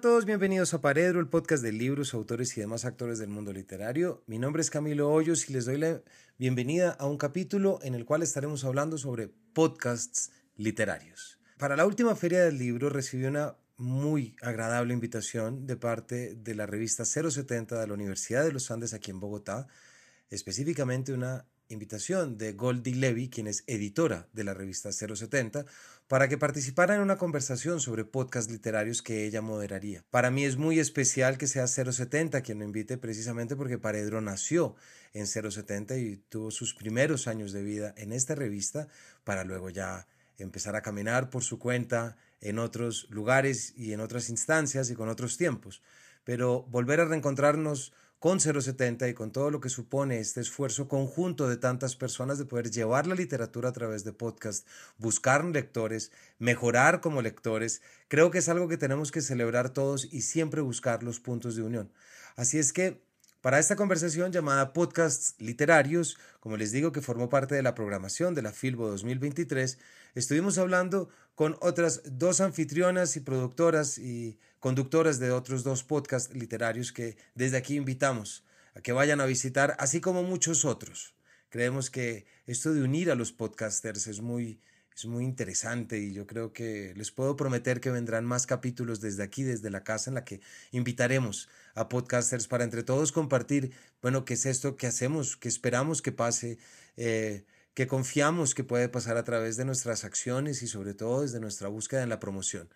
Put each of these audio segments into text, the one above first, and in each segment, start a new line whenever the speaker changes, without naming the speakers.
a todos, bienvenidos a Paredro, el podcast de libros, autores y demás actores del mundo literario. Mi nombre es Camilo Hoyos y les doy la bienvenida a un capítulo en el cual estaremos hablando sobre podcasts literarios. Para la última feria del libro recibí una muy agradable invitación de parte de la revista 070 de la Universidad de los Andes aquí en Bogotá, específicamente una invitación de Goldie Levy, quien es editora de la revista 070, para que participara en una conversación sobre podcasts literarios que ella moderaría. Para mí es muy especial que sea 070 quien me invite precisamente porque Paredro nació en 070 y tuvo sus primeros años de vida en esta revista para luego ya empezar a caminar por su cuenta en otros lugares y en otras instancias y con otros tiempos. Pero volver a reencontrarnos con 070 y con todo lo que supone este esfuerzo conjunto de tantas personas de poder llevar la literatura a través de podcast, buscar lectores, mejorar como lectores, creo que es algo que tenemos que celebrar todos y siempre buscar los puntos de unión. Así es que para esta conversación llamada Podcasts Literarios, como les digo que formó parte de la programación de la Filbo 2023, estuvimos hablando con otras dos anfitrionas y productoras y conductoras de otros dos podcasts literarios que desde aquí invitamos a que vayan a visitar, así como muchos otros. Creemos que esto de unir a los podcasters es muy, es muy interesante y yo creo que les puedo prometer que vendrán más capítulos desde aquí, desde la casa, en la que invitaremos a podcasters para entre todos compartir, bueno, qué es esto que hacemos, qué esperamos que pase, eh, que confiamos que puede pasar a través de nuestras acciones y sobre todo desde nuestra búsqueda en la promoción.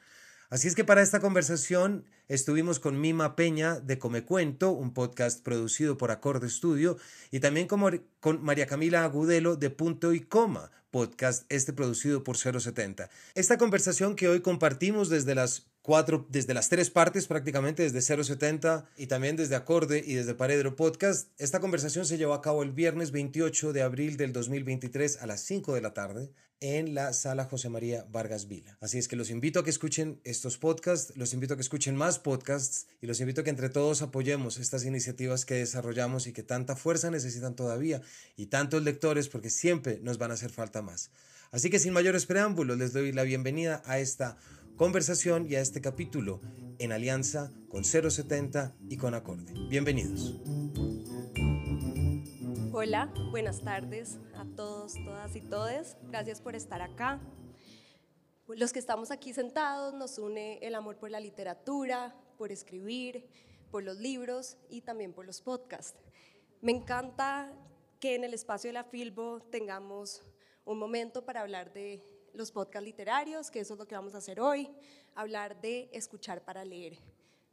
Así es que para esta conversación estuvimos con Mima Peña de Come Cuento, un podcast producido por Acorde Studio, y también con María Camila Agudelo de Punto y Coma, podcast este producido por 070. Esta conversación que hoy compartimos desde las cuatro, desde las tres partes prácticamente, desde 070 y también desde Acorde y desde Paredro Podcast. Esta conversación se llevó a cabo el viernes 28 de abril del 2023 a las 5 de la tarde en la sala José María Vargas Vila. Así es que los invito a que escuchen estos podcasts, los invito a que escuchen más podcasts y los invito a que entre todos apoyemos estas iniciativas que desarrollamos y que tanta fuerza necesitan todavía y tantos lectores porque siempre nos van a hacer falta más. Así que sin mayores preámbulos les doy la bienvenida a esta conversación y a este capítulo en alianza con 070 y con Acorde. Bienvenidos.
Hola, buenas tardes a todos, todas y todes. Gracias por estar acá. Los que estamos aquí sentados nos une el amor por la literatura, por escribir, por los libros y también por los podcasts. Me encanta que en el espacio de la Filbo tengamos un momento para hablar de los podcasts literarios, que eso es lo que vamos a hacer hoy, hablar de escuchar para leer.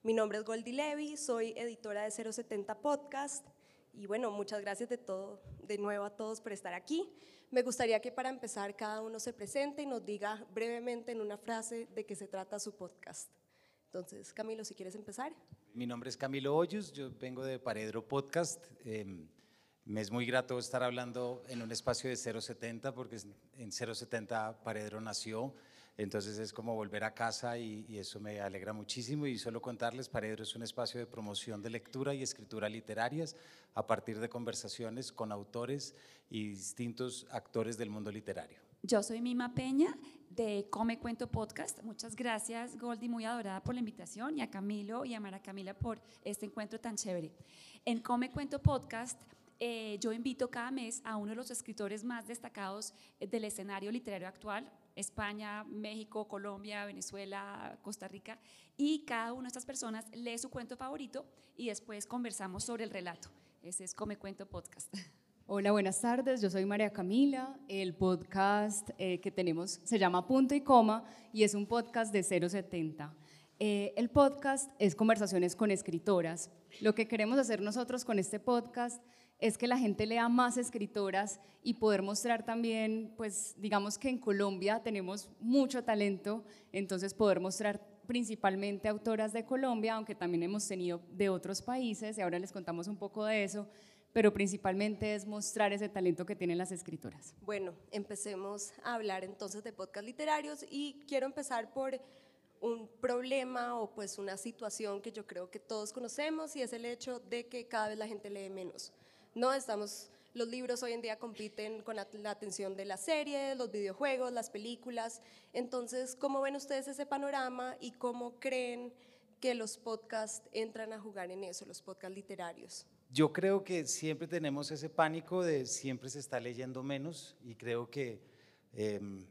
Mi nombre es Goldie Levy, soy editora de 070 Podcast y bueno, muchas gracias de todo, de nuevo a todos por estar aquí. Me gustaría que para empezar cada uno se presente y nos diga brevemente en una frase de qué se trata su podcast. Entonces, Camilo, si quieres empezar.
Mi nombre es Camilo Hoyos, yo vengo de Paredro Podcast. Em, me es muy grato estar hablando en un espacio de 070 porque en 070 Paredro nació, entonces es como volver a casa y, eso me alegra muchísimo y solo contarles, Paredro es un espacio de promoción de lectura y escritura literarias a partir de conversaciones con autores y distintos actores del mundo literario.
Yo soy Mima Peña de Come Cuento Podcast. Muchas gracias, Goldie, muy adorada por la invitación, y a Camilo y a Mara Camila por este encuentro tan chévere. En Come Cuento Podcast eh, yo invito cada mes a uno de los escritores más destacados eh, del escenario literario actual, España, México, Colombia, Venezuela, Costa Rica, y cada una de estas personas lee su cuento favorito y después conversamos sobre el relato. Ese es Come Cuento Podcast.
Hola, buenas tardes. Yo soy María Camila. El podcast eh, que tenemos se llama Punto y Coma y es un podcast de 070. el podcast es conversaciones con escritoras. Lo que queremos hacer nosotros con este podcast es que la gente lea más escritoras y poder mostrar también, pues digamos que en Colombia tenemos mucho talento, entonces poder mostrar principalmente autoras de Colombia, aunque también hemos tenido de otros países y ahora les contamos un poco de eso, pero principalmente es mostrar ese talento que tienen las escritoras.
Bueno, empecemos a hablar entonces de podcast literarios y quiero empezar por un problema o pues una situación que yo creo que todos conocemos y es el hecho de que cada vez la gente lee menos. No estamos, los libros hoy en día compiten con la, atención de las series, los videojuegos, las películas. Entonces, ¿cómo ven ustedes ese panorama y cómo creen que los podcasts entran a jugar en eso, los podcasts literarios?
Yo creo que siempre tenemos ese pánico de siempre se está leyendo menos y creo que em,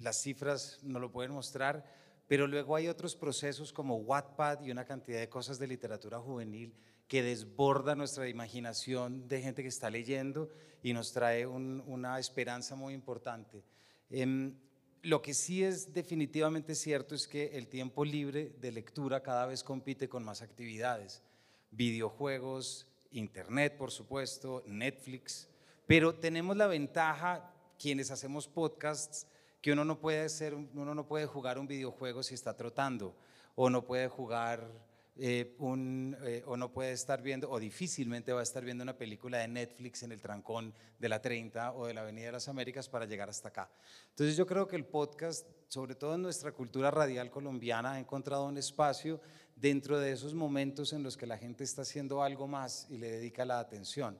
las cifras no lo pueden mostrar, pero luego hay otros procesos como Wattpad y una cantidad de cosas de literatura juvenil que desborda nuestra imaginación de gente que está leyendo y nos trae una esperanza muy importante. Em, lo que sí es definitivamente cierto es que el tiempo libre de lectura cada vez compite con más actividades, videojuegos, internet por supuesto, Netflix, pero tenemos la ventaja, quienes hacemos podcasts, que uno no puede, ser, uno no puede jugar un videojuego si está trotando, o no puede jugar eh, eh, o no puede estar viendo, o difícilmente va a estar viendo una película de Netflix en el trancón de la 30 o de la Avenida de las Américas para llegar hasta acá. Entonces yo creo que el podcast, sobre todo en nuestra cultura radial colombiana, ha encontrado un espacio dentro de esos momentos en los que la gente está haciendo algo más y le dedica la atención.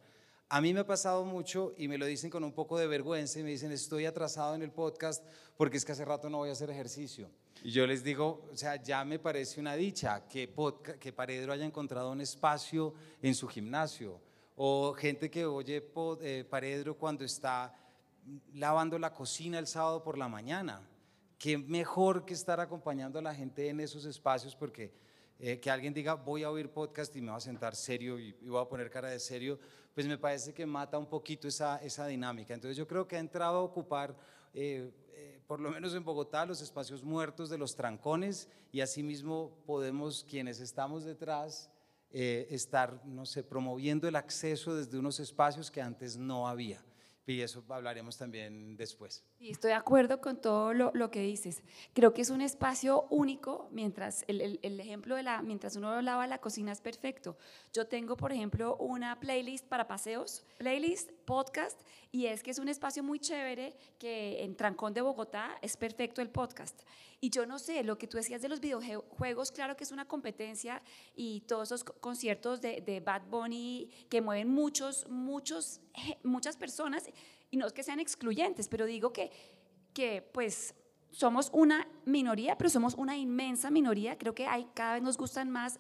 A mí me ha pasado mucho y me lo dicen con un poco de vergüenza y me dicen, estoy atrasado en el podcast porque es que hace rato no voy a hacer ejercicio. Y yo les digo, o sea, ya me parece una dicha que, que Paredro haya encontrado un espacio en su gimnasio. O gente que oye eh, Paredro cuando está lavando la cocina el sábado por la mañana. Qué mejor que estar acompañando a la gente en esos espacios porque eh, que alguien diga voy a oír podcast y me voy a sentar serio y, voy a poner cara de serio, pues me parece que mata un poquito esa, esa dinámica. Entonces yo creo que ha entrado a ocupar eh, por lo menos en Bogotá, los espacios muertos de los trancones y asimismo podemos, quienes estamos detrás, eh, estar, no sé, promoviendo el acceso desde unos espacios que antes no había y eso hablaremos también después.
Y estoy de acuerdo con todo lo, lo, que dices. Creo que es un espacio único, mientras el, el, ejemplo de la, mientras uno lava la cocina es perfecto. Yo tengo, por ejemplo, una playlist para paseos, playlist, podcast, y es que es un espacio muy chévere que en Trancón de Bogotá es perfecto el podcast. Y yo no sé, lo que tú decías de los videojuegos, claro que es una competencia y todos esos conciertos de, de Bad Bunny que mueven muchos, muchos, muchas personas, y no es que sean excluyentes, pero digo que, que pues somos una minoría, pero somos una inmensa minoría. Creo que hay, cada vez nos gustan más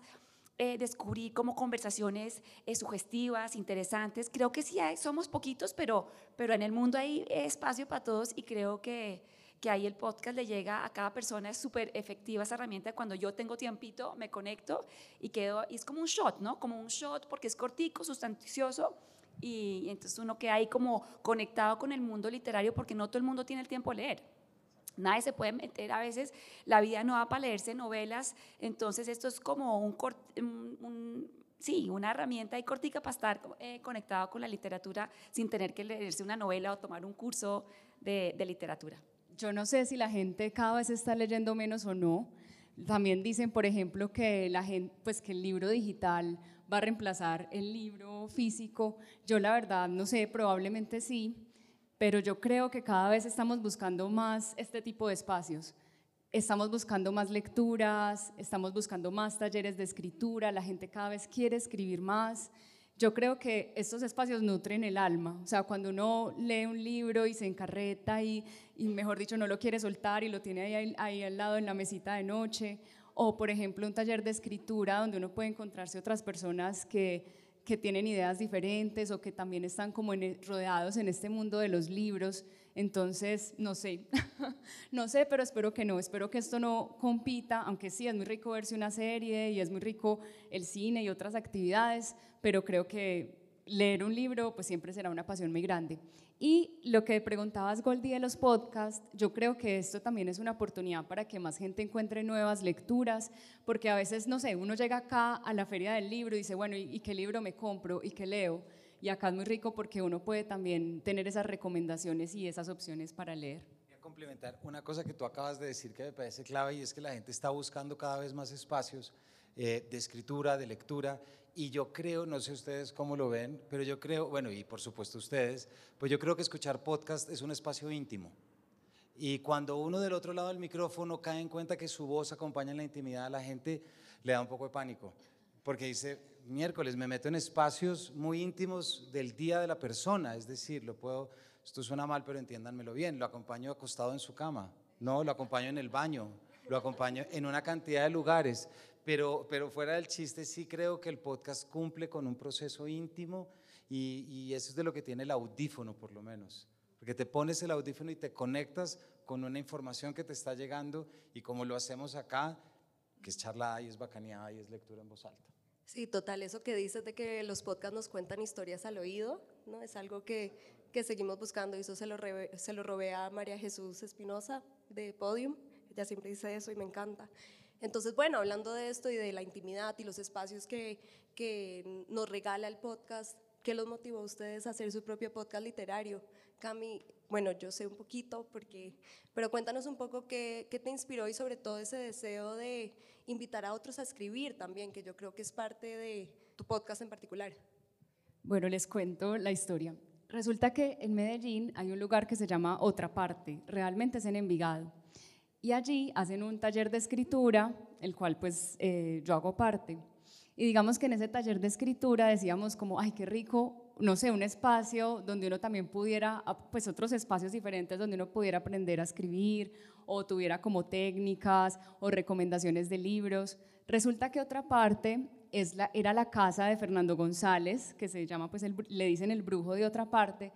eh, descubrir como conversaciones eh, sugestivas, interesantes. Creo que sí hay, somos poquitos, pero, pero en el mundo hay espacio para todos y creo que, que ahí el podcast le llega a cada persona, es súper efectiva esa herramienta. Cuando yo tengo tiempito, me conecto y quedo, y es como un shot, ¿no? Como un shot porque es cortico, sustancioso. Y, entonces uno queda ahí como conectado con el mundo literario porque no todo el mundo tiene el tiempo de leer. Nadie se puede meter a veces, la vida no va para leerse novelas, entonces esto es como un, un, sí, una herramienta y cortica para estar eh, conectado con la literatura sin tener que leerse una novela o tomar un curso de, de literatura
yo no sé si la gente cada vez está leyendo menos o no. También dicen, por ejemplo, que, la gente, pues que el libro digital va a reemplazar el libro físico. Yo la verdad no sé, probablemente sí, pero yo creo que cada vez estamos buscando más este tipo de espacios. Estamos buscando más lecturas, estamos buscando más talleres de escritura, la gente cada vez quiere escribir más. Yo creo que estos espacios nutren el alma, o sea, cuando uno lee un libro y se encarreta y, mejor dicho, no lo quiere soltar y lo tiene ahí al lado en la mesita de noche, o por ejemplo un taller de escritura donde uno puede encontrarse otras personas que, que tienen ideas diferentes o que también están como rodeados en este mundo de los libros. Entonces, no sé, no sé, pero espero que no, espero que esto no compita, aunque sí es muy rico verse una serie y es muy rico el cine y otras actividades, pero creo que leer un libro pues siempre será una pasión muy grande. Y lo que preguntabas, Goldie, de los podcasts, yo creo que esto también es una oportunidad para que más gente encuentre nuevas lecturas, porque a veces, no sé, uno llega acá a la feria del libro y dice, bueno, ¿y, qué libro me compro? ¿Y qué leo? Y acá es muy rico porque uno puede también tener esas recomendaciones y esas opciones para leer.
Voy a complementar una cosa que tú acabas de decir que me parece clave y es que la gente está buscando cada vez más espacios eh, de escritura, de lectura, y yo creo, no sé ustedes cómo lo ven, pero yo creo, bueno, y por supuesto ustedes, pues yo creo que escuchar podcast es un espacio íntimo. Y cuando uno del otro lado del micrófono cae en cuenta que su voz acompaña en la intimidad, a la gente le da un poco de pánico, porque dice, miércoles me meto en espacios muy íntimos del día de la persona, es decir, lo puedo, esto suena mal, pero entiéndanmelo bien, lo acompaño acostado en su cama, no, lo acompaño en el baño, lo acompaño en una cantidad de lugares, Pero, pero fuera del chiste, sí creo que el podcast cumple con un proceso íntimo y, y eso es de lo que tiene el audífono, por lo menos. Porque te pones el audífono y te conectas con una información que te está llegando y como lo hacemos acá, que es charla y es bacaneada y es lectura en voz alta.
Sí, total, eso que dices de que los podcasts nos cuentan historias al oído, ¿no? Es algo que, que seguimos buscando y eso se lo, se lo robé a María Jesús Espinosa de Podium, ella siempre dice eso y me encanta. Entonces, bueno, hablando de esto y de la intimidad y los espacios que, que nos regala el podcast, ¿qué los motivó a ustedes a hacer su propio podcast literario? Cami, bueno, yo sé un poquito, porque, pero cuéntanos un poco qué, qué, te inspiró y sobre todo ese deseo de invitar a otros a escribir también, que yo creo que es parte de tu podcast en particular.
Bueno, les cuento la historia. Resulta que en Medellín hay un lugar que se llama Otra Parte, realmente es en Envigado. Y allí hacen un taller de escritura, el cual pues eh, yo hago parte. Y digamos que en ese taller de escritura decíamos como, ay, qué rico no sé, un espacio donde uno también pudiera, pues otros espacios diferentes donde uno pudiera aprender a escribir o tuviera como técnicas o recomendaciones de libros. Resulta que otra parte es la, era la casa de Fernando González, que se llama, pues le dicen el brujo de otra parte.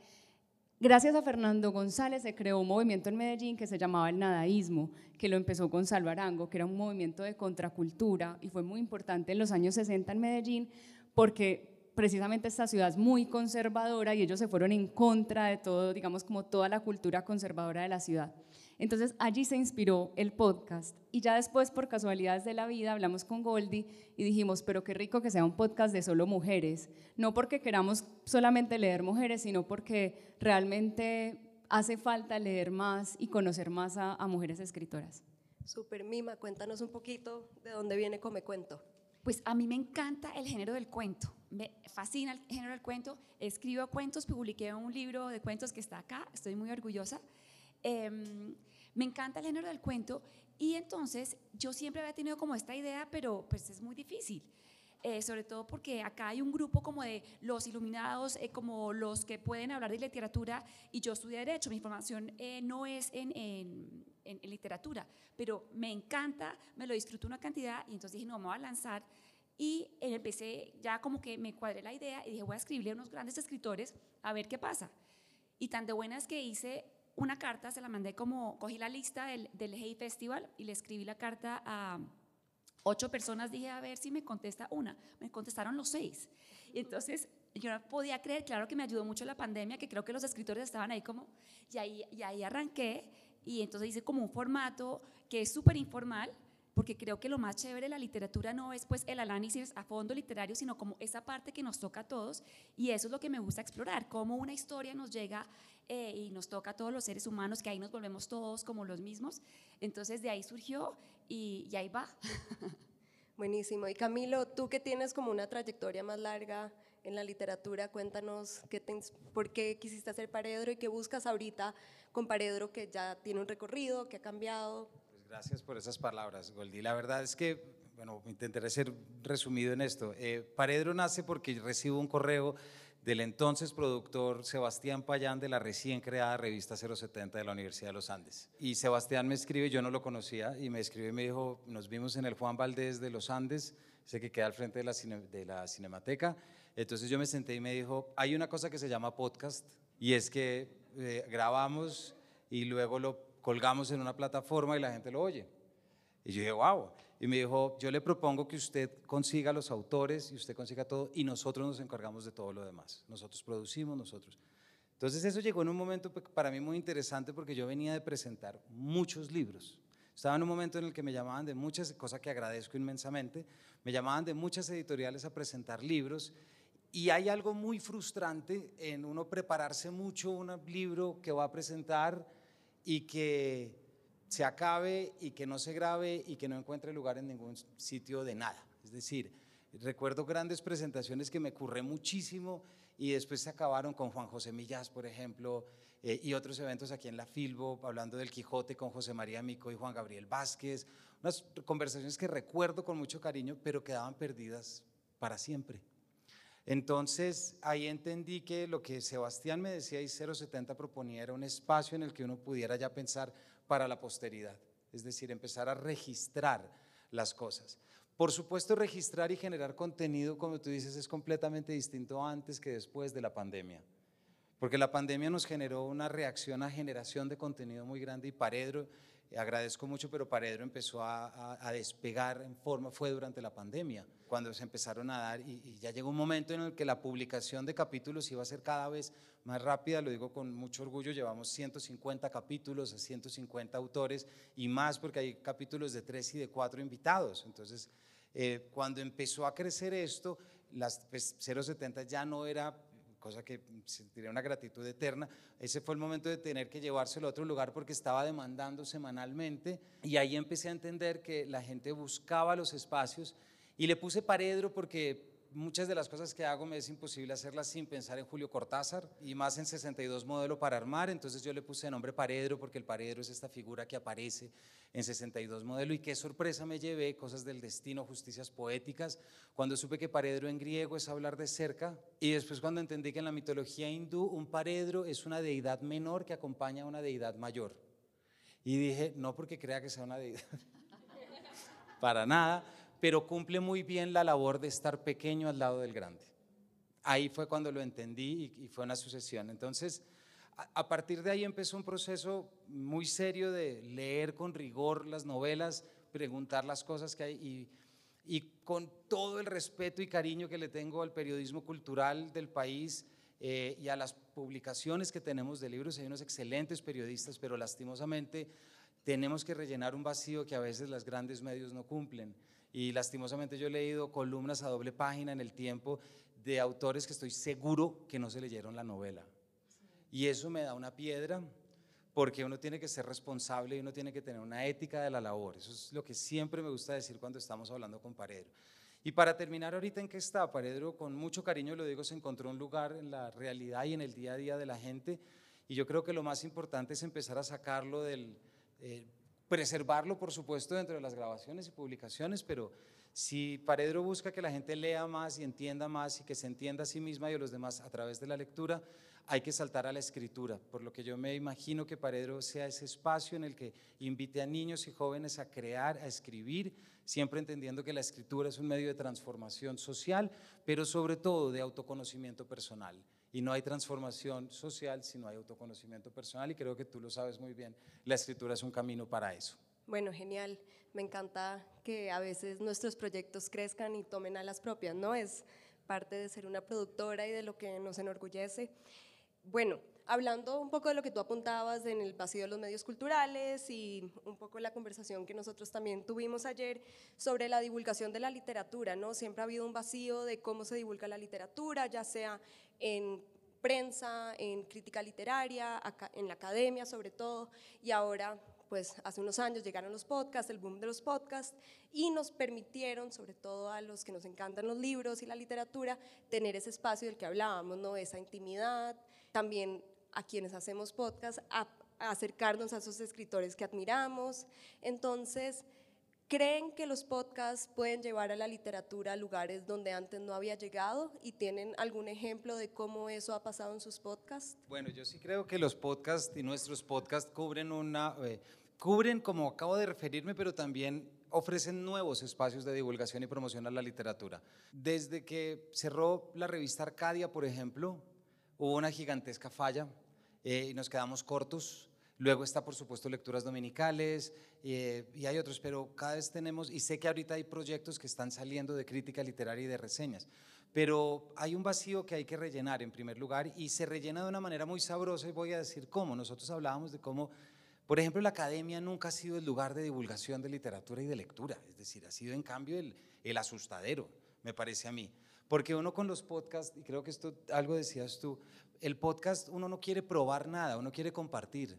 Gracias a Fernando González se creó un movimiento en Medellín que se llamaba el nadaísmo, que lo empezó Gonzalo Arango, que era un movimiento de contracultura y fue muy importante en los años 60 en Medellín porque precisamente esta ciudad es muy conservadora y ellos se fueron en contra de todo, digamos, como toda la cultura conservadora de la ciudad. Entonces allí se inspiró el podcast y ya después por casualidades de la vida hablamos con Goldie y dijimos, pero qué rico que sea un podcast de solo mujeres, no porque queramos solamente leer mujeres, sino porque realmente hace falta leer más y conocer más a, a mujeres escritoras.
Super Mima, cuéntanos un poquito de dónde viene Come Cuento.
Pues a mí me encanta el género del cuento, me fascina el género del cuento, escribo cuentos, publiqué un libro de cuentos que está acá, estoy muy orgullosa. Em, me encanta el género del cuento y entonces yo siempre había tenido como esta idea, pero pues es muy difícil. Eh, sobre todo porque acá hay un grupo como de los iluminados, eh, como los que pueden hablar de literatura, y yo estudié Derecho, mi formación eh, no es en, en, literatura, pero me encanta, me lo disfruto una cantidad, y entonces dije, no, me voy a lanzar, y empecé, ya como que me cuadré la idea, y dije, voy a escribirle a unos grandes escritores a ver qué pasa. Y tan de buenas que hice una carta, se la mandé como, cogí la lista del, del Hey Festival, y le escribí la carta a ocho personas, dije, a ver si me contesta una. Me contestaron los seis. Y entonces yo no podía creer, claro que me ayudó mucho la pandemia, que creo que los escritores estaban ahí como, y ahí, y ahí arranqué, y entonces hice como un formato que es súper informal, porque creo que lo más chévere de la literatura no es pues el análisis a fondo literario, sino como esa parte que nos toca a todos, y eso es lo que me gusta explorar, cómo una historia nos llega eh, y nos toca a todos los seres humanos, que ahí nos volvemos todos como los mismos. Entonces de ahí surgió y, ahí va.
Buenísimo. Y Camilo, tú que tienes como una trayectoria más larga en la literatura, cuéntanos qué por qué quisiste hacer Paredro y qué buscas ahorita con Paredro que ya tiene un recorrido, que ha cambiado.
Gracias por esas palabras, Goldie. La verdad es que, bueno, intentaré ser resumido en esto. Eh, Paredro nace porque recibo un correo del entonces productor Sebastián Payán de la recién creada revista 070 de la Universidad de los Andes. Y Sebastián me escribe, yo no lo conocía, y me escribe y me dijo, nos vimos en el Juan Valdés de los Andes, sé que queda al frente de la, de la Cinemateca. Entonces yo me senté y me dijo, hay una cosa que se llama podcast, y es que eh, grabamos y luego lo colgamos en una plataforma y la gente lo oye. Y yo dije, wow. Y me dijo, yo le propongo que usted consiga los autores y usted consiga todo y nosotros nos encargamos de todo lo demás. Nosotros producimos, nosotros. Entonces eso llegó en un momento para mí muy interesante porque yo venía de presentar muchos libros. Estaba en un momento en el que me llamaban de muchas, cosas que agradezco inmensamente, me llamaban de muchas editoriales a presentar libros y hay algo muy frustrante en uno prepararse mucho un libro que va a presentar y que se acabe y que no se grabe y que no encuentre lugar en ningún sitio de nada. Es decir, recuerdo grandes presentaciones que me curré muchísimo y después se acabaron con Juan José Millás, por ejemplo, eh, y otros eventos aquí en la Filbo, hablando del Quijote con José María Mico y Juan Gabriel Vázquez, unas conversaciones que recuerdo con mucho cariño, pero quedaban perdidas para siempre. Entonces ahí entendí que lo que Sebastián me decía y 070 proponía era un espacio en el que uno pudiera ya pensar para la posteridad, es decir, empezar a registrar las cosas. Por supuesto, registrar y generar contenido, como tú dices, es completamente distinto antes que después de la pandemia. Porque la pandemia nos generó una reacción a generación de contenido muy grande y Paredro, agradezco mucho, pero Paredro empezó a, despegar en forma, fue durante la pandemia, cuando se empezaron a dar, y, y, ya llegó un momento en el que la publicación de capítulos iba a ser cada vez más rápida, lo digo con mucho orgullo, llevamos 150 capítulos a 150 autores y más porque hay capítulos de tres y de cuatro invitados. Entonces, eh, cuando empezó a crecer esto, las 070 pues, ya no era cosa que sentiría una gratitud eterna. Ese fue el momento de tener que llevárselo a otro lugar porque estaba demandando semanalmente y ahí empecé a entender que la gente buscaba los espacios y le puse paredro porque muchas de las cosas que hago me es imposible hacerlas sin pensar en Julio Cortázar y más en 62 modelo para armar, entonces yo le puse nombre Paredro porque el Paredro es esta figura que aparece en 62 modelo. Y qué sorpresa me llevé, cosas del destino, justicias poéticas, cuando supe que Paredro en griego es hablar de cerca y después cuando entendí que en la mitología hindú un Paredro es una deidad menor que acompaña a una deidad mayor. Y dije, no porque crea que sea una deidad, para nada, pero cumple muy bien la labor de estar pequeño al lado del grande. Ahí fue cuando lo entendí y, fue una sucesión. Entonces, a, partir de ahí empezó un proceso muy serio de leer con rigor las novelas, preguntar las cosas que hay y, con todo el respeto y cariño que le tengo al periodismo cultural del país eh, y a las publicaciones que tenemos de libros, hay unos excelentes periodistas, pero lastimosamente tenemos que rellenar un vacío que a veces los grandes medios no cumplen. Y lastimosamente yo he leído columnas a doble página en el tiempo de autores que estoy seguro que no se leyeron la novela. Y eso me da una piedra porque uno tiene que ser responsable y uno tiene que tener una ética de la labor. Eso es lo que siempre me gusta decir cuando estamos hablando con Paredro. Y para terminar ahorita en qué está, Paredro con mucho cariño lo digo, se encontró un lugar en la realidad y en el día a día de la gente. Y yo creo que lo más importante es empezar a sacarlo del, eh, preservarlo, por supuesto, dentro de las grabaciones y publicaciones, pero si Paredro busca que la gente lea más y entienda más y que se entienda a sí misma y a los demás a través de la lectura, hay que saltar a la escritura, por lo que yo me imagino que Paredro sea ese espacio en el que invite a niños y jóvenes a crear, a escribir, siempre entendiendo que la escritura es un medio de transformación social, pero sobre todo de autoconocimiento personal y no hay transformación social si no hay autoconocimiento personal y creo que tú lo sabes muy bien, la escritura es un camino para eso.
Bueno, genial. Me encanta que a veces nuestros proyectos crezcan y tomen a las propias, ¿no? Es parte de ser una productora y de lo que nos enorgullece. Bueno, hablando un poco de lo que tú apuntabas en el vacío de los medios culturales y un poco la conversación que nosotros también tuvimos ayer sobre la divulgación de la literatura, ¿no? Siempre ha habido un vacío de cómo se divulga la literatura, ya sea en prensa, en crítica literaria, en la academia sobre todo, y ahora pues hace unos años llegaron los podcasts, el boom de los podcasts, y nos permitieron, sobre todo a los que nos encantan los libros y la literatura, tener ese espacio del que hablábamos, ¿no? esa intimidad, también a quienes hacemos podcasts, acercarnos a esos escritores que admiramos. Entonces, ¿Creen que los podcasts pueden llevar a la literatura a lugares donde antes no había llegado y tienen algún ejemplo de cómo eso ha pasado en sus podcasts?
Bueno, yo sí creo que los podcasts y nuestros podcasts cubren una eh, cubren como acabo de referirme, pero también ofrecen nuevos espacios de divulgación y promoción a la literatura. Desde que cerró la revista Arcadia, por ejemplo, hubo una gigantesca falla eh, y nos quedamos cortos Luego está, por supuesto, lecturas dominicales eh, y hay otros, pero cada vez tenemos, y sé que ahorita hay proyectos que están saliendo de crítica literaria y de reseñas, pero hay un vacío que hay que rellenar en primer lugar y se rellena de una manera muy sabrosa y voy a decir cómo. Nosotros hablábamos de cómo, por ejemplo, la academia nunca ha sido el lugar de divulgación de literatura y de lectura, es decir, ha sido en cambio el, el asustadero, me parece a mí. Porque uno con los podcasts, y creo que esto algo decías tú, el podcast uno no quiere probar nada, uno quiere compartir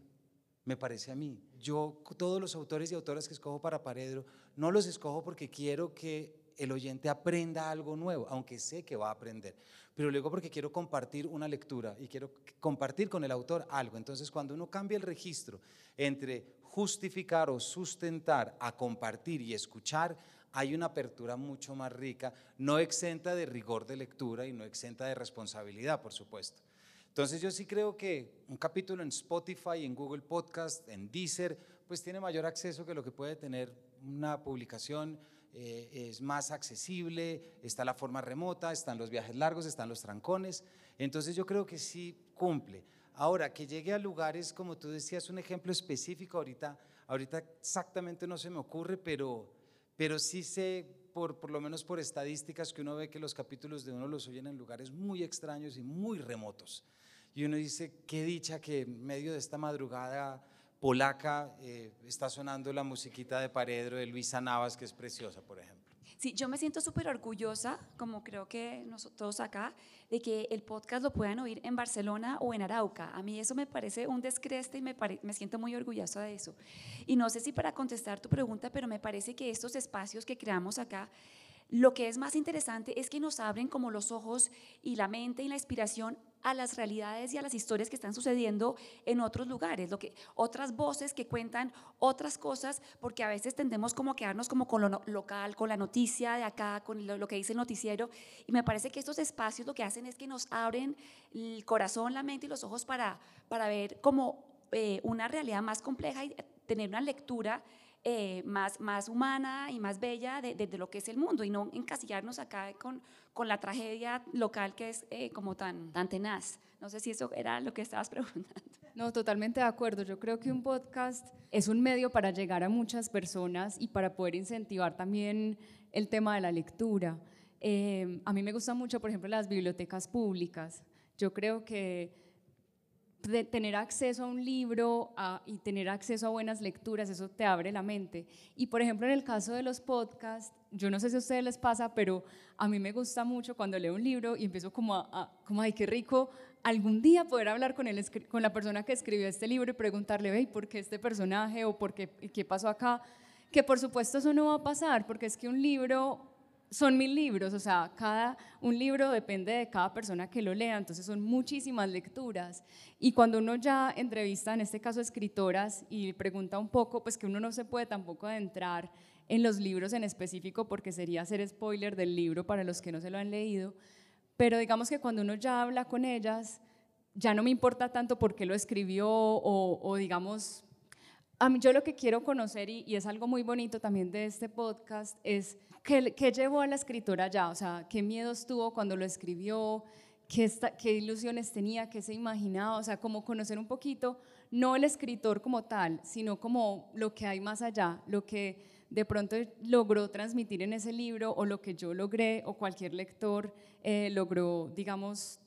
me parece a mí. Yo, todos los autores y autoras que escojo para Paredro, no los escojo porque quiero que el oyente aprenda algo nuevo, aunque sé que va a aprender, pero luego porque quiero compartir una lectura y quiero compartir con el autor algo. Entonces, cuando uno cambia el registro entre justificar o sustentar a compartir y escuchar, hay una apertura mucho más rica, no exenta de rigor de lectura y no exenta de responsabilidad, por supuesto. Entonces yo sí creo que un capítulo en Spotify, en Google Podcast, en Deezer, pues tiene mayor acceso que lo que puede tener una publicación eh, es más accesible, está la forma remota, están los viajes largos, están los trancones. Entonces yo creo que sí cumple. Ahora, que llegue a lugares, como tú decías, un ejemplo específico, ahorita, ahorita exactamente no se me ocurre, pero, pero sí sé, por, por lo menos por estadísticas, que uno ve que los capítulos de uno los oyen en lugares muy extraños y muy remotos. Y uno dice, qué dicha que en medio de esta madrugada polaca eh, está sonando la musiquita de Paredro de Luisa Navas, que es preciosa, por ejemplo.
Sí, yo me siento súper orgullosa, como creo que nosotros acá, de que el podcast lo puedan oír en Barcelona o en Arauca. A mí eso me parece un descreste y me, me siento muy orgullosa de eso. Y no sé si para contestar tu pregunta, pero me parece que estos espacios que creamos acá lo que es más interesante es que nos abren como los ojos y la mente y la inspiración a las realidades y a las historias que están sucediendo en otros lugares, lo que, otras voces que cuentan otras cosas, porque a veces tendemos como a quedarnos como con lo local, con la noticia de acá, con lo, que dice el noticiero, y me parece que estos espacios lo que hacen es que nos abren el corazón, la mente y los ojos para, para ver como eh, una realidad más compleja y tener una lectura eh, más, más humana y más bella de, de, lo que es el mundo y no encasillarnos acá con, con la tragedia local que es eh, como tan, tan tenaz. No sé si eso era lo que estabas preguntando.
No, totalmente de acuerdo. Yo creo que un podcast es un medio para llegar a muchas personas y para poder incentivar también el tema de la lectura. Eh, a mí me gusta mucho, por ejemplo, las bibliotecas públicas. Yo creo que de tener acceso a un libro y tener acceso a buenas lecturas, eso te abre la mente. Y por ejemplo, en el caso de los podcasts, yo no sé si a ustedes les pasa, pero a mí me gusta mucho cuando leo un libro y empiezo como a, como, ay, qué rico algún día poder hablar con, el, con la persona que escribió este libro y preguntarle, hey, ¿por qué este personaje o por qué, qué pasó acá? Que por supuesto eso no va a pasar, porque es que un libro son mil libros, o sea, cada un libro depende de cada persona que lo lea, entonces son muchísimas lecturas. Y cuando uno ya entrevista, en este caso escritoras, y pregunta un poco, pues que uno no se puede tampoco adentrar en los libros en específico porque sería hacer spoiler del libro para los que no se lo han leído, pero digamos que cuando uno ya habla con ellas, ya no me importa tanto por qué lo escribió o, digamos, a mí yo lo que quiero conocer y, es algo muy bonito también de este podcast es ¿Qué, llevó a la escritora ya? O sea, ¿qué miedos tuvo cuando lo escribió? ¿Qué, ¿Qué ilusiones tenía? ¿Qué se imaginaba? O sea, como conocer un poquito, no el escritor como tal, sino como lo que hay más allá, lo que de pronto logró transmitir en ese libro o lo que yo logré o cualquier lector eh, logró, digamos,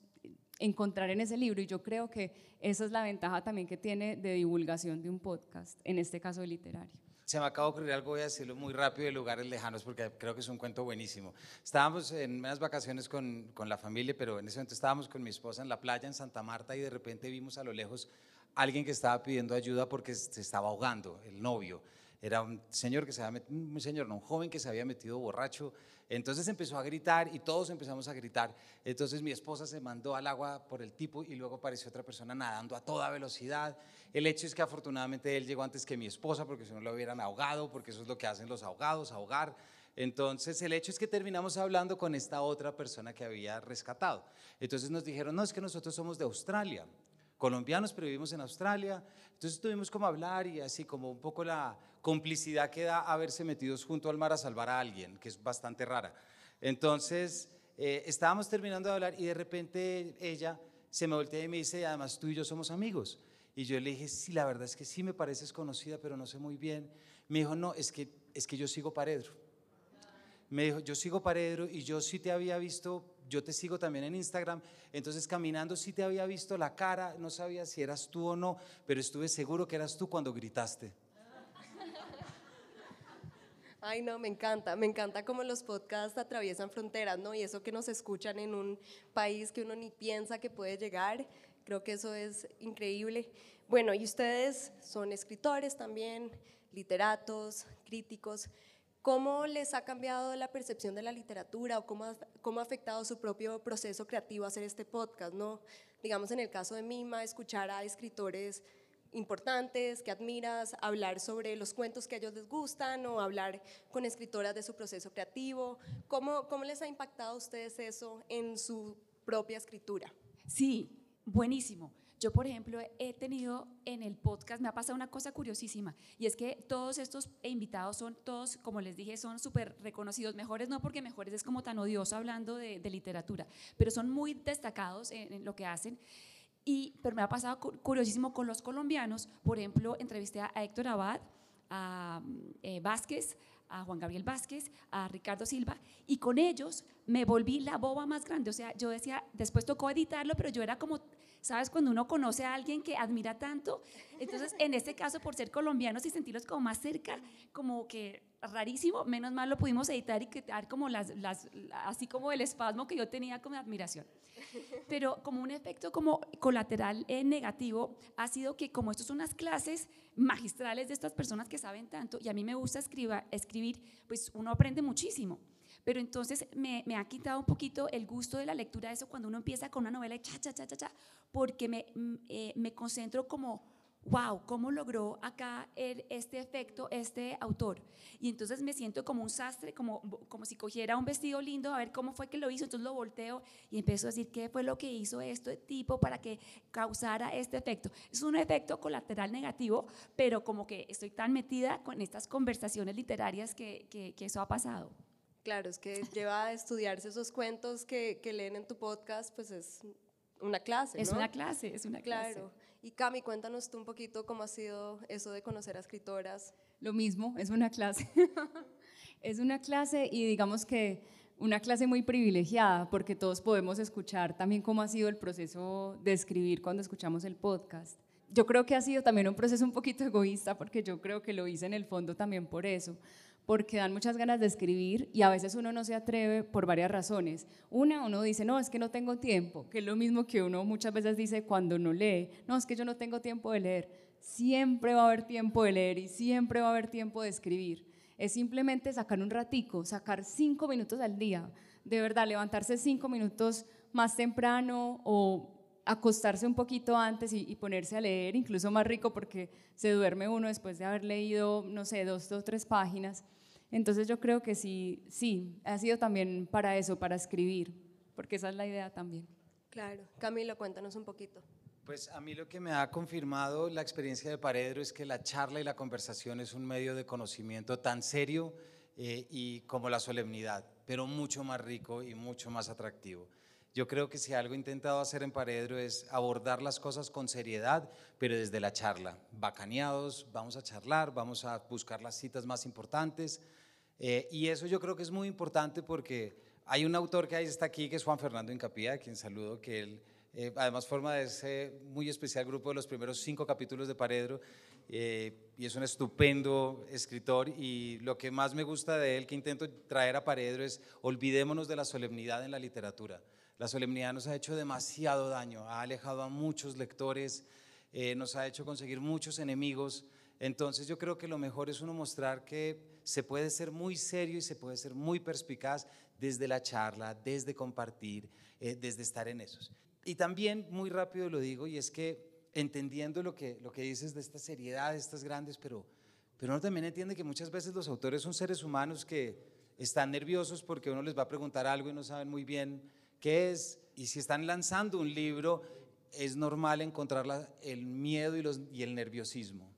encontrar en ese libro. Y yo creo que esa es la ventaja también que tiene de divulgación de un podcast, en este caso literario.
Se me acaba de ocurrir algo, voy a decirlo muy rápido de lugares lejanos porque creo que es un cuento buenísimo. Estábamos en unas vacaciones con, con la familia, pero en ese momento estábamos con mi esposa en la playa en Santa Marta y de repente vimos a lo lejos alguien que estaba pidiendo ayuda porque se estaba ahogando, el novio. Era un señor que se había metido, un señor, no, un joven que se había metido borracho. Entonces empezó a gritar y todos empezamos a gritar. Entonces mi esposa se mandó al agua por el tipo y luego apareció otra persona nadando a toda velocidad. El hecho es que afortunadamente él llegó antes que mi esposa porque si no lo hubieran ahogado, porque eso es lo que hacen los ahogados, ahogar. Entonces el hecho es que terminamos hablando con esta otra persona que había rescatado. Entonces nos dijeron, no, es que nosotros somos de Australia colombianos, pero vivimos en Australia. Entonces tuvimos como hablar y así como un poco la complicidad que da haberse metidos junto al mar a salvar a alguien, que es bastante rara. Entonces eh, estábamos terminando de hablar y de repente ella se me voltea y me dice, además tú y yo somos amigos. Y yo le dije, sí, la verdad es que sí me pareces conocida, pero no sé muy bien. Me dijo, no, es que, es que yo sigo Paredro. Me dijo, yo sigo Paredro y yo sí te había visto yo te sigo también en Instagram, entonces caminando sí te había visto la cara, no sabía si eras tú o no, pero estuve seguro que eras tú cuando gritaste.
Ay, no, me encanta, me encanta cómo los podcasts atraviesan fronteras, ¿no? Y eso que nos escuchan en un país que uno ni piensa que puede llegar, creo que eso es increíble. Bueno, y ustedes son escritores también, literatos, críticos. ¿Cómo les ha cambiado la percepción de la literatura o cómo ha, cómo ha afectado su propio proceso creativo hacer este podcast? ¿no? Digamos, en el caso de Mima, escuchar a escritores importantes que admiras, hablar sobre los cuentos que a ellos les gustan o hablar con escritoras de su proceso creativo. ¿Cómo, cómo les ha impactado a ustedes eso en su propia escritura?
Sí, buenísimo. Yo, por ejemplo, he tenido en el podcast, me ha pasado una cosa curiosísima, y es que todos estos invitados son todos, como les dije, son súper reconocidos, mejores no porque mejores es como tan odioso hablando de, literatura, pero son muy destacados en, lo que hacen. Y, pero me ha pasado curiosísimo con los colombianos, por ejemplo, entrevisté a Héctor Abad, a eh, Vázquez, a Juan Gabriel Vázquez, a Ricardo Silva, y con ellos me volví la boba más grande. O sea, yo decía, después tocó editarlo, pero yo era como ¿sabes? Cuando uno conoce a alguien que admira tanto, entonces en este caso por ser colombianos y sentirlos como más cerca, como que rarísimo, menos mal lo pudimos editar y quitar como las, las, así como el espasmo que yo tenía como admiración. Pero como un efecto como colateral eh, negativo ha sido que como esto son unas clases magistrales de estas personas que saben tanto y a mí me gusta escriba, escribir, pues uno aprende muchísimo. Pero entonces me, ha quitado un poquito el gusto de la lectura de eso cuando uno empieza con una novela y cha, cha, cha, cha, cha, porque me, mm, eh, me concentro como, wow, ¿cómo logró acá el, este efecto este autor? Y entonces me siento como un sastre, como, como si cogiera un vestido lindo, a ver cómo fue que lo hizo, entonces lo volteo y empiezo a decir qué fue lo que hizo este tipo para que causara este efecto. Es un efecto colateral negativo, pero como que estoy tan metida con estas conversaciones literarias que, que, que eso ha pasado.
Claro, es que lleva a estudiarse esos cuentos que, que leen en tu podcast, pues es una clase. ¿no?
Es una clase, es una clase.
Claro. Y Cami, cuéntanos tú un poquito cómo ha sido eso de conocer a escritoras.
Lo mismo, es una clase. es una clase y digamos que una clase muy privilegiada porque todos podemos escuchar también cómo ha sido el proceso de escribir cuando escuchamos el podcast. Yo creo que ha sido también un proceso un poquito egoísta porque yo creo que lo hice en el fondo también por eso porque dan muchas ganas de escribir y a veces uno no se atreve por varias razones. Una, uno dice, no, es que no tengo tiempo, que es lo mismo que uno muchas veces dice cuando no lee, no, es que yo no tengo tiempo de leer. Siempre va a haber tiempo de leer y siempre va a haber tiempo de escribir. Es simplemente sacar un ratico, sacar cinco minutos al día, de verdad, levantarse cinco minutos más temprano o acostarse un poquito antes y, ponerse a leer, incluso más rico porque se duerme uno después de haber leído, no sé, dos o tres páginas. Entonces yo creo que sí, sí, ha sido también para eso, para escribir, porque esa es la idea también.
Claro. Camilo, cuéntanos un poquito.
Pues a mí lo que me ha confirmado la experiencia de Paredro es que la charla y la conversación es un medio de conocimiento tan serio eh, y como la solemnidad, pero mucho más rico y mucho más atractivo. Yo creo que si algo he intentado hacer en Paredro es abordar las cosas con seriedad, pero desde la charla. Bacaneados, vamos a charlar, vamos a buscar las citas más importantes. Eh, y eso yo creo que es muy importante porque hay un autor que ahí está aquí, que es Juan Fernando Incapía, a quien saludo, que él eh, además forma de ese muy especial grupo de los primeros cinco capítulos de Paredro. Eh, y es un estupendo escritor y lo que más me gusta de él que intento traer a Paredro es olvidémonos de la solemnidad en la literatura. La solemnidad nos ha hecho demasiado daño, ha alejado a muchos lectores, eh, nos ha hecho conseguir muchos enemigos. Entonces yo creo que lo mejor es uno mostrar que se puede ser muy serio y se puede ser muy perspicaz desde la charla, desde compartir, eh, desde estar en esos. Y también, muy rápido lo digo, y es que entendiendo lo que, lo que dices de esta seriedad, de estas grandes, pero, pero uno también entiende que muchas veces los autores son seres humanos que están nerviosos porque uno les va a preguntar algo y no saben muy bien qué es, y si están lanzando un libro, es normal encontrar el miedo y, los, y el nerviosismo.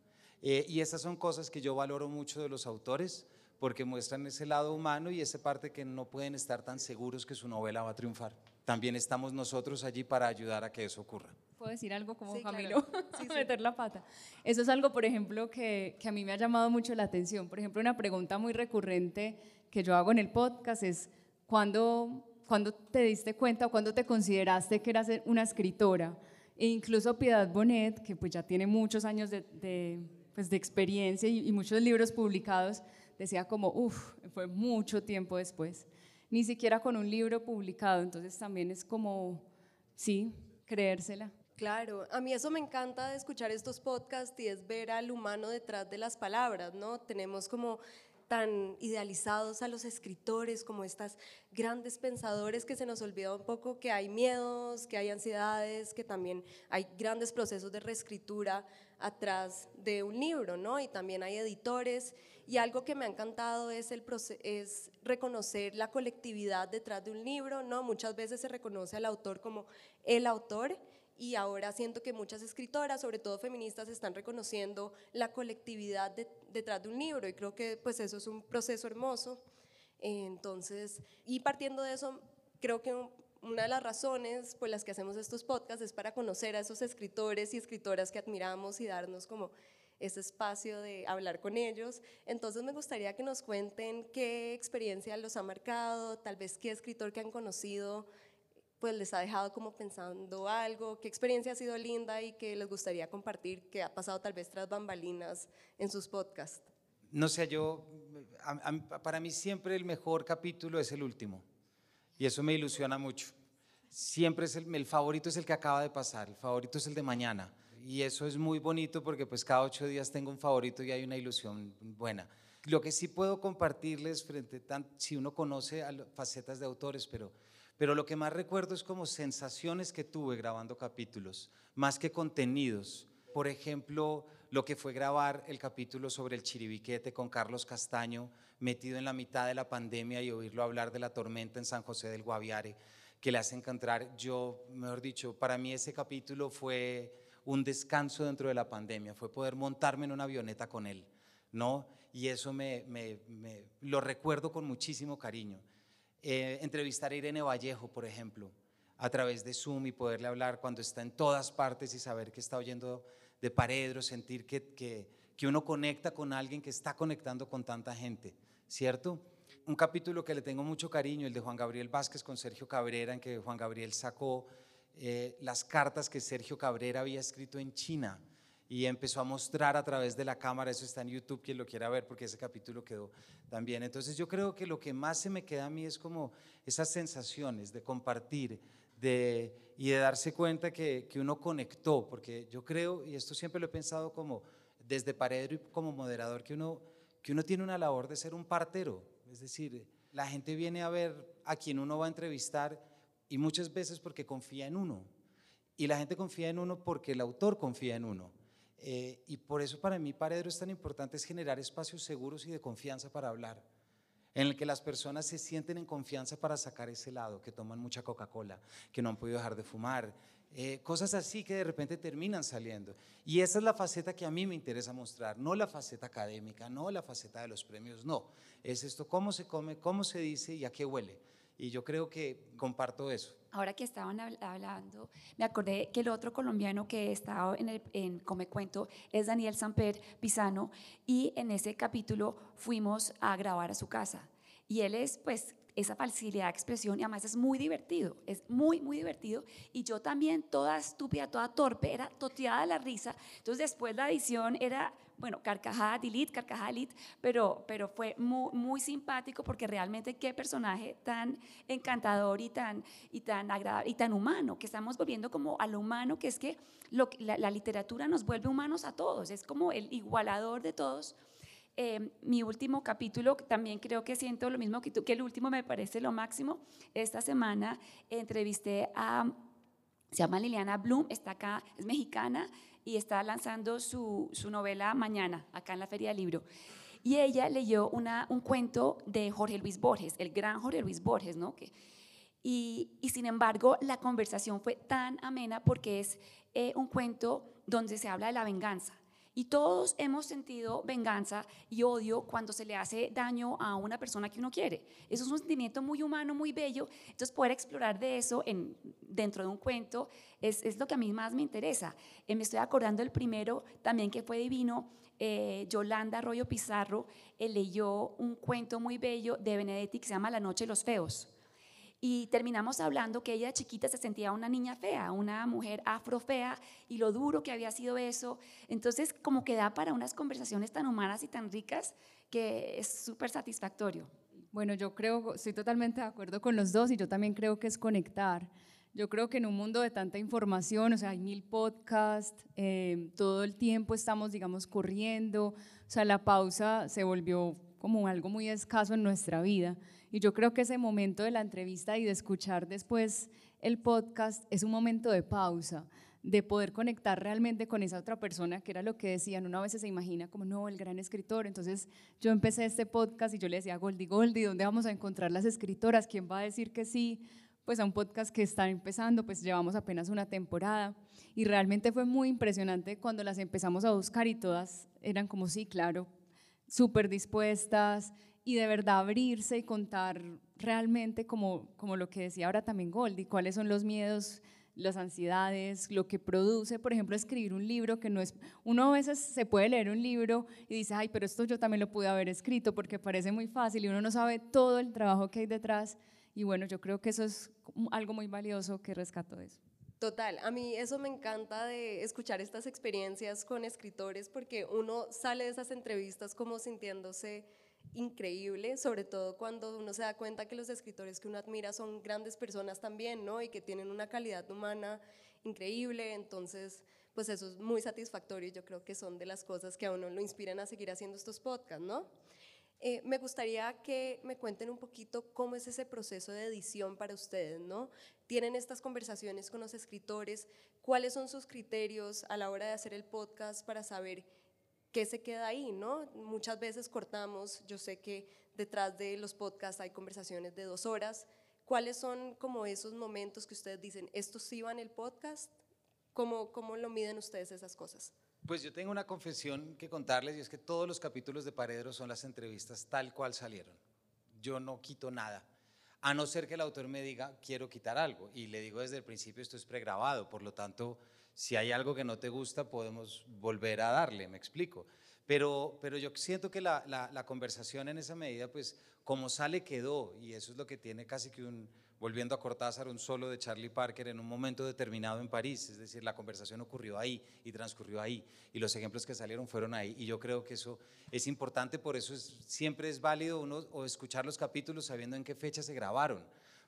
Eh, y esas son cosas que yo valoro mucho de los autores, porque muestran ese lado humano y esa parte que no pueden estar tan seguros que su novela va a triunfar. También estamos nosotros allí para ayudar a que eso ocurra.
¿Puedo decir algo como Camilo? Sí, meter la pata. Eso es algo, por ejemplo, que, que a mí me ha llamado mucho la atención. Por ejemplo, una pregunta muy recurrente que yo hago en el podcast es, ¿cuándo ¿Cuándo te diste cuenta o cuándo te consideraste que eras una escritora? E incluso Piedad Bonet, que pues ya tiene muchos años de, de, pues de experiencia y, muchos libros publicados, decía como, uff, fue mucho tiempo después. Ni siquiera con un libro publicado, entonces también es como, sí, creérsela.
Claro, a mí eso me encanta de escuchar estos podcasts y es ver al humano detrás de las palabras, ¿no? Tenemos como tan idealizados a los escritores como estas grandes pensadores que se nos olvida un poco que hay miedos, que hay ansiedades, que también hay grandes procesos de reescritura atrás de un libro, ¿no? Y también hay editores. Y algo que me ha encantado es, el es reconocer la colectividad detrás de un libro, ¿no? Muchas veces se reconoce al autor como el autor y ahora siento que muchas escritoras, sobre todo feministas, están reconociendo la colectividad detrás de un libro y creo que pues eso es un proceso hermoso. Entonces, y partiendo de eso, creo que una de las razones por las que hacemos estos podcasts es para conocer a esos escritores y escritoras que admiramos y darnos como ese espacio de hablar con ellos. Entonces me gustaría que nos cuenten qué experiencia los ha marcado, tal vez qué escritor que han conocido pues les ha dejado como pensando algo, qué experiencia ha sido linda y que les gustaría compartir, que ha pasado tal vez tras bambalinas en sus podcasts.
No sé, yo, para mí siempre el mejor capítulo es el último y eso me ilusiona mucho. Siempre es el, el favorito es el que acaba de pasar, el favorito es el de mañana y eso es muy bonito porque pues cada ocho días tengo un favorito y hay una ilusión buena. Lo que sí puedo compartirles frente, tan, si uno conoce a facetas de autores, pero pero lo que más recuerdo es como sensaciones que tuve grabando capítulos, más que contenidos. Por ejemplo, lo que fue grabar el capítulo sobre el chiribiquete con Carlos Castaño, metido en la mitad de la pandemia y oírlo hablar de la tormenta en San José del Guaviare, que le hace encontrar, yo, mejor dicho, para mí ese capítulo fue un descanso dentro de la pandemia, fue poder montarme en una avioneta con él, ¿no? Y eso me, me, me lo recuerdo con muchísimo cariño. Eh, entrevistar a Irene Vallejo, por ejemplo, a través de Zoom y poderle hablar cuando está en todas partes y saber que está oyendo de Paredro, sentir que, que, que uno conecta con alguien que está conectando con tanta gente, ¿cierto? Un capítulo que le tengo mucho cariño, el de Juan Gabriel Vázquez con Sergio Cabrera, en que Juan Gabriel sacó eh, las cartas que Sergio Cabrera había escrito en China y empezó a mostrar a través de la cámara, eso está en YouTube, quien lo quiera ver, porque ese capítulo quedó también. Entonces yo creo que lo que más se me queda a mí es como esas sensaciones de compartir de, y de darse cuenta que, que uno conectó, porque yo creo, y esto siempre lo he pensado como desde Paredro y como moderador, que uno, que uno tiene una labor de ser un partero, es decir, la gente viene a ver a quien uno va a entrevistar y muchas veces porque confía en uno. Y la gente confía en uno porque el autor confía en uno. Eh, y por eso para mí Paredro es tan importante, es generar espacios seguros y de confianza para hablar, en el que las personas se sienten en confianza para sacar ese lado, que toman mucha Coca-Cola, que no han podido dejar de fumar, eh, cosas así que de repente terminan saliendo. Y esa es la faceta que a mí me interesa mostrar, no la faceta académica, no la faceta de los premios, no. Es esto, cómo se come, cómo se dice y a qué huele. Y yo creo que comparto eso.
Ahora que estaban hablando, me acordé que el otro colombiano que estaba en, el, en Come Cuento es Daniel Samper Pisano y en ese capítulo fuimos a grabar a su casa. Y él es, pues, esa facilidad de expresión y además es muy divertido, es muy, muy divertido. Y yo también, toda estúpida, toda torpe, era toteada de la risa. Entonces después la edición era bueno, carcajada delete, carcajada delete, pero, pero fue muy, muy simpático porque realmente qué personaje tan encantador y tan, y tan agradable y tan humano, que estamos volviendo como a lo humano, que es que lo, la, la literatura nos vuelve humanos a todos, es como el igualador de todos. Eh, mi último capítulo, también creo que siento lo mismo que tú, que el último me parece lo máximo. Esta semana entrevisté a, se llama Liliana Bloom, está acá, es mexicana, y está lanzando su, su novela mañana, acá en la Feria del Libro. Y ella leyó una, un cuento de Jorge Luis Borges, el gran Jorge Luis Borges, ¿no? Que, y, y, sin embargo, la conversación fue tan amena porque es eh, un cuento donde se habla de la venganza. Y todos hemos sentido venganza y odio cuando se le hace daño a una persona que uno quiere. Eso es un sentimiento muy humano, muy bello. Entonces, poder explorar de eso en, dentro de un cuento es, es, lo que a mí más me interesa. Eh, me estoy acordando del primero también que fue divino. Eh, Yolanda Arroyo Pizarro eh, leyó un cuento muy bello de Benedetti que se llama La Noche de los Feos. Y terminamos hablando que ella chiquita se sentía una niña fea, una mujer afrofea y lo duro que había sido eso. Entonces, como que da para unas conversaciones tan humanas y tan ricas que es súper satisfactorio.
Bueno, yo creo, estoy totalmente de acuerdo con los dos y yo también creo que es conectar. Yo creo que en un mundo de tanta información, o sea, hay mil podcasts, eh, todo el tiempo estamos, digamos, corriendo, o sea, la pausa se volvió como algo muy escaso en nuestra vida. Y yo creo que ese momento de la entrevista y de escuchar después el podcast es un momento de pausa, de poder conectar realmente con esa otra persona, que era lo que decían, uno a veces se imagina como, no, el gran escritor. Entonces yo empecé este podcast y yo le decía Goldie, Goldie, ¿dónde vamos a encontrar las escritoras? ¿Quién va a decir que sí? pues a un podcast que está empezando, pues llevamos apenas una temporada y realmente fue muy impresionante cuando las empezamos a buscar y todas eran como sí, claro, súper dispuestas y de verdad abrirse y contar realmente como, como lo que decía ahora también Goldie, cuáles son los miedos, las ansiedades, lo que produce, por ejemplo, escribir un libro que no es, uno a veces se puede leer un libro y dice, ay, pero esto yo también lo pude haber escrito porque parece muy fácil y uno no sabe todo el trabajo que hay detrás y bueno, yo creo que eso es algo muy valioso que rescato de eso.
Total, a mí eso me encanta de escuchar estas experiencias con escritores porque uno sale de esas entrevistas como sintiéndose increíble, sobre todo cuando uno se da cuenta que los escritores que uno admira son grandes personas también, ¿no? Y que tienen una calidad humana increíble, entonces, pues eso es muy satisfactorio yo creo que son de las cosas que a uno lo inspiran a seguir haciendo estos podcasts, ¿no? Eh, me gustaría que me cuenten un poquito cómo es ese proceso de edición para ustedes, ¿no? Tienen estas conversaciones con los escritores, ¿cuáles son sus criterios a la hora de hacer el podcast para saber qué se queda ahí, ¿no? Muchas veces cortamos, yo sé que detrás de los podcasts hay conversaciones de dos horas, ¿cuáles son como esos momentos que ustedes dicen, esto sí va en el podcast? ¿Cómo, cómo lo miden ustedes esas cosas?
Pues yo tengo una confesión que contarles y es que todos los capítulos de Paredro son las entrevistas tal cual salieron. Yo no quito nada, a no ser que el autor me diga quiero quitar algo y le digo desde el principio esto es pregrabado, por lo tanto si hay algo que no te gusta podemos volver a darle, me explico. Pero, pero yo siento que la, la conversación en esa medida pues como sale quedó y eso es lo que tiene casi que un, volviendo a Cortázar, un solo de Charlie Parker en un momento determinado en París, es decir, la conversación ocurrió ahí y transcurrió ahí y los ejemplos que salieron fueron ahí y yo creo que eso es importante, por eso es, siempre es válido uno o escuchar los capítulos sabiendo en qué fecha se grabaron,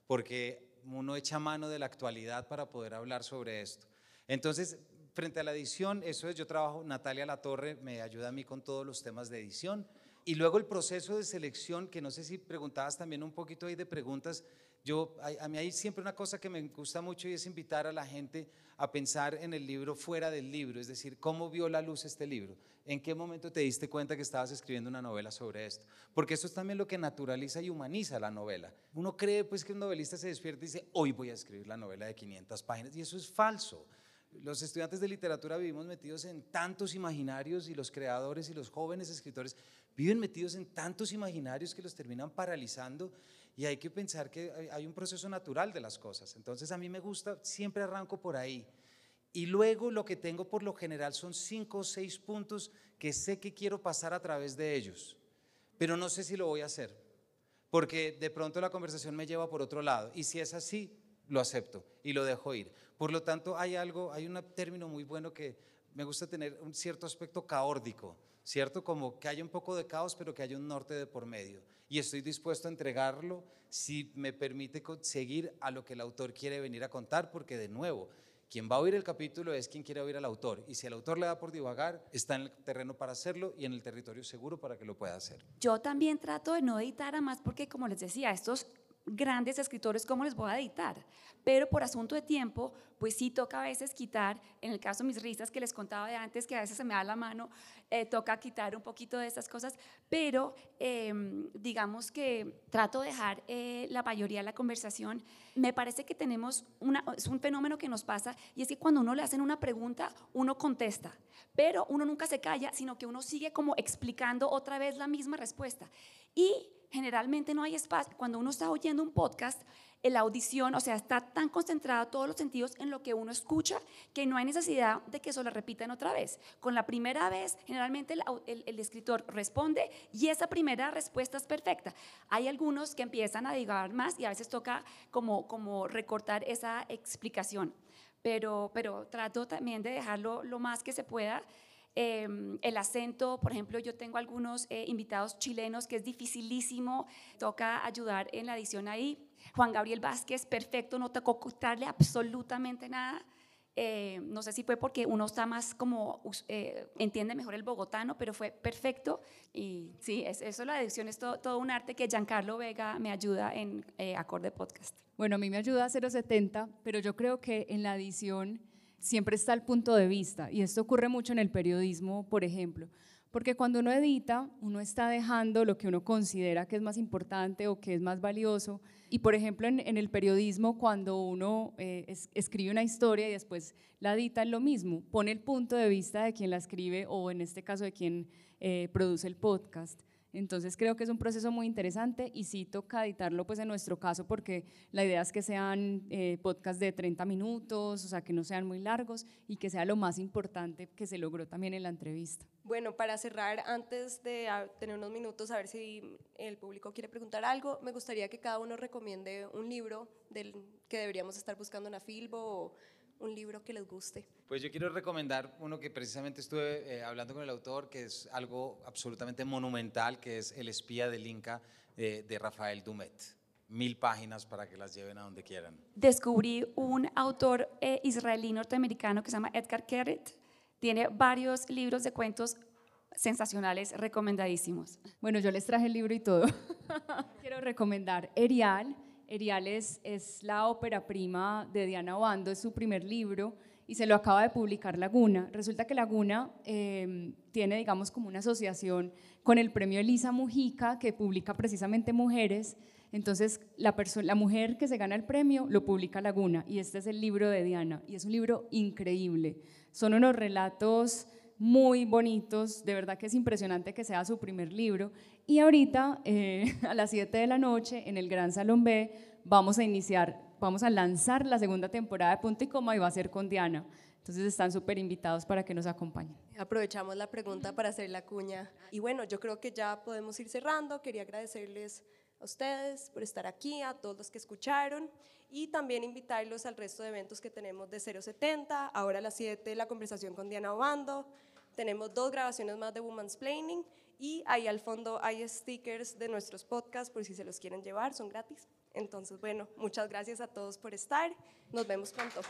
porque uno echa mano de la actualidad para poder hablar sobre esto. Entonces, frente a la edición, eso es, yo trabajo, Natalia Latorre me ayuda a mí con todos los temas de edición. Y luego el proceso de selección, que no sé si preguntabas también un poquito ahí de preguntas, yo, a, mí hay siempre una cosa que me gusta mucho y es invitar a la gente a pensar en el libro fuera del libro, es decir, cómo vio la luz este libro, en qué momento te diste cuenta que estabas escribiendo una novela sobre esto, porque eso es también lo que naturaliza y humaniza la novela. Uno cree pues que un novelista se despierta y dice, hoy voy a escribir la novela de 500 páginas, y eso es falso. Los estudiantes de literatura vivimos metidos en tantos imaginarios y los creadores y los jóvenes escritores viven metidos en tantos imaginarios que los terminan paralizando y hay que pensar que hay un proceso natural de las cosas. Entonces a mí me gusta, siempre arranco por ahí. Y luego lo que tengo por lo general son cinco o seis puntos que sé que quiero pasar a través de ellos, pero no sé si lo voy a hacer, porque de pronto la conversación me lleva por otro lado. Y si es así, lo acepto y lo dejo ir. Por lo tanto, hay algo, hay un término muy bueno que me gusta tener un cierto aspecto caórdico, ¿cierto? Como que haya un poco de caos, pero que haya un norte de por medio y estoy dispuesto a entregarlo si me permite seguir a lo que el autor quiere venir a contar, porque de nuevo, quien va a oír el capítulo es quien quiere oír al autor. Y si el autor le da por divagar, está en el terreno para hacerlo y en el territorio seguro para que lo pueda hacer.
Yo también trato de no editar a más porque, como les decía, estos grandes escritores, ¿cómo les voy a editar? Pero por asunto de tiempo, pues sí toca a veces quitar, en el caso de mis risas que les contaba de antes, que a veces se me da la mano, eh, toca quitar un poquito de estas cosas, pero em, digamos que trato de dejar eh, la mayoría de la conversación. Me parece que tenemos una, es un fenómeno que nos pasa y es que cuando uno le hacen una pregunta, uno contesta, pero uno nunca se calla, sino que uno sigue como explicando otra vez la misma respuesta. Y generalmente no hay espacio. Cuando uno está oyendo un podcast, la audición, o sea, está tan concentrado todos los sentidos en lo que uno escucha que no hay necesidad de que eso lo repitan otra vez. Con la primera vez, generalmente el, escritor responde y esa primera respuesta es perfecta. Hay algunos que empiezan a divagar más y a veces toca como, como recortar esa explicación, pero, pero trato también de dejarlo lo más que se pueda Em, el acento, por ejemplo, yo tengo algunos eh, invitados chilenos que es dificilísimo, toca ayudar en la edición ahí. Juan Gabriel Vázquez, perfecto, no tocó ocultarle absolutamente nada. Eh, no sé si fue porque uno está más como, eh, entiende mejor el bogotano, pero fue perfecto. Y sí, es, eso la edición es todo, todo, un arte que Giancarlo Vega me ayuda en Acorde Podcast.
Bueno, a mí me ayuda a 070, pero yo creo que en la edición siempre está el punto de vista, y esto ocurre mucho en el periodismo, por ejemplo, Porque cuando uno edita, uno está dejando lo que uno considera que es más importante o que es más valioso. Y por ejemplo, en, el periodismo, cuando uno eh, escribe una historia y después la edita, es lo mismo. Pone el punto de vista de quien la escribe o en este caso de quien eh, produce el podcast. Entonces creo que es un proceso muy interesante y sí toca editarlo pues en nuestro caso porque la idea es que sean eh, podcasts de 30 minutos, o sea, que no sean muy largos y que sea lo más importante que se logró también en la entrevista.
Bueno, para cerrar, antes de tener unos minutos, a ver si el público quiere preguntar algo, me gustaría que cada uno recomiende un libro del que deberíamos estar buscando en Afilbo o un libro que les guste.
Pues yo quiero recomendar uno que precisamente estuve eh, hablando con el autor, que es algo absolutamente monumental, que es El espía del Inca de Rafael Dumet. Mil páginas para que las lleven a donde quieran.
Descubrí un autor eh, israelí norteamericano que se llama Edgar Keret. Tiene varios libros de cuentos sensacionales, recomendadísimos.
Bueno, yo les traje el libro y todo. Quiero recomendar Erial, Erial es, la ópera prima de Diana Obando, es su primer libro y se lo acaba de publicar Laguna. Resulta que Laguna em, tiene, digamos, como una asociación con el premio Elisa Mujica, que publica precisamente mujeres. Entonces, la mujer que se gana el premio lo publica Laguna y este es el libro de Diana y es un libro increíble. Son unos relatos muy bonitos, de verdad que es impresionante que sea su primer libro. Y ahorita, eh, a las 7 de la noche, en el Gran Salón B, vamos a iniciar, vamos a lanzar la segunda temporada de Punto y Coma y va a ser con Diana. Entonces están súper invitados para que nos acompañen.
Aprovechamos la pregunta para hacer la cuña. Y bueno, yo creo que ya podemos ir cerrando. Quería agradecerles a ustedes por estar aquí, a todos los que escucharon y también invitarlos al resto de eventos que tenemos de 070. Ahora a las 7 la conversación con Diana Obando. Tenemos dos grabaciones más de Woman's Planning y ahí al fondo hay stickers de nuestros podcasts por si se los quieren llevar, son gratis. Entonces, bueno, muchas gracias a todos por estar. Nos vemos pronto.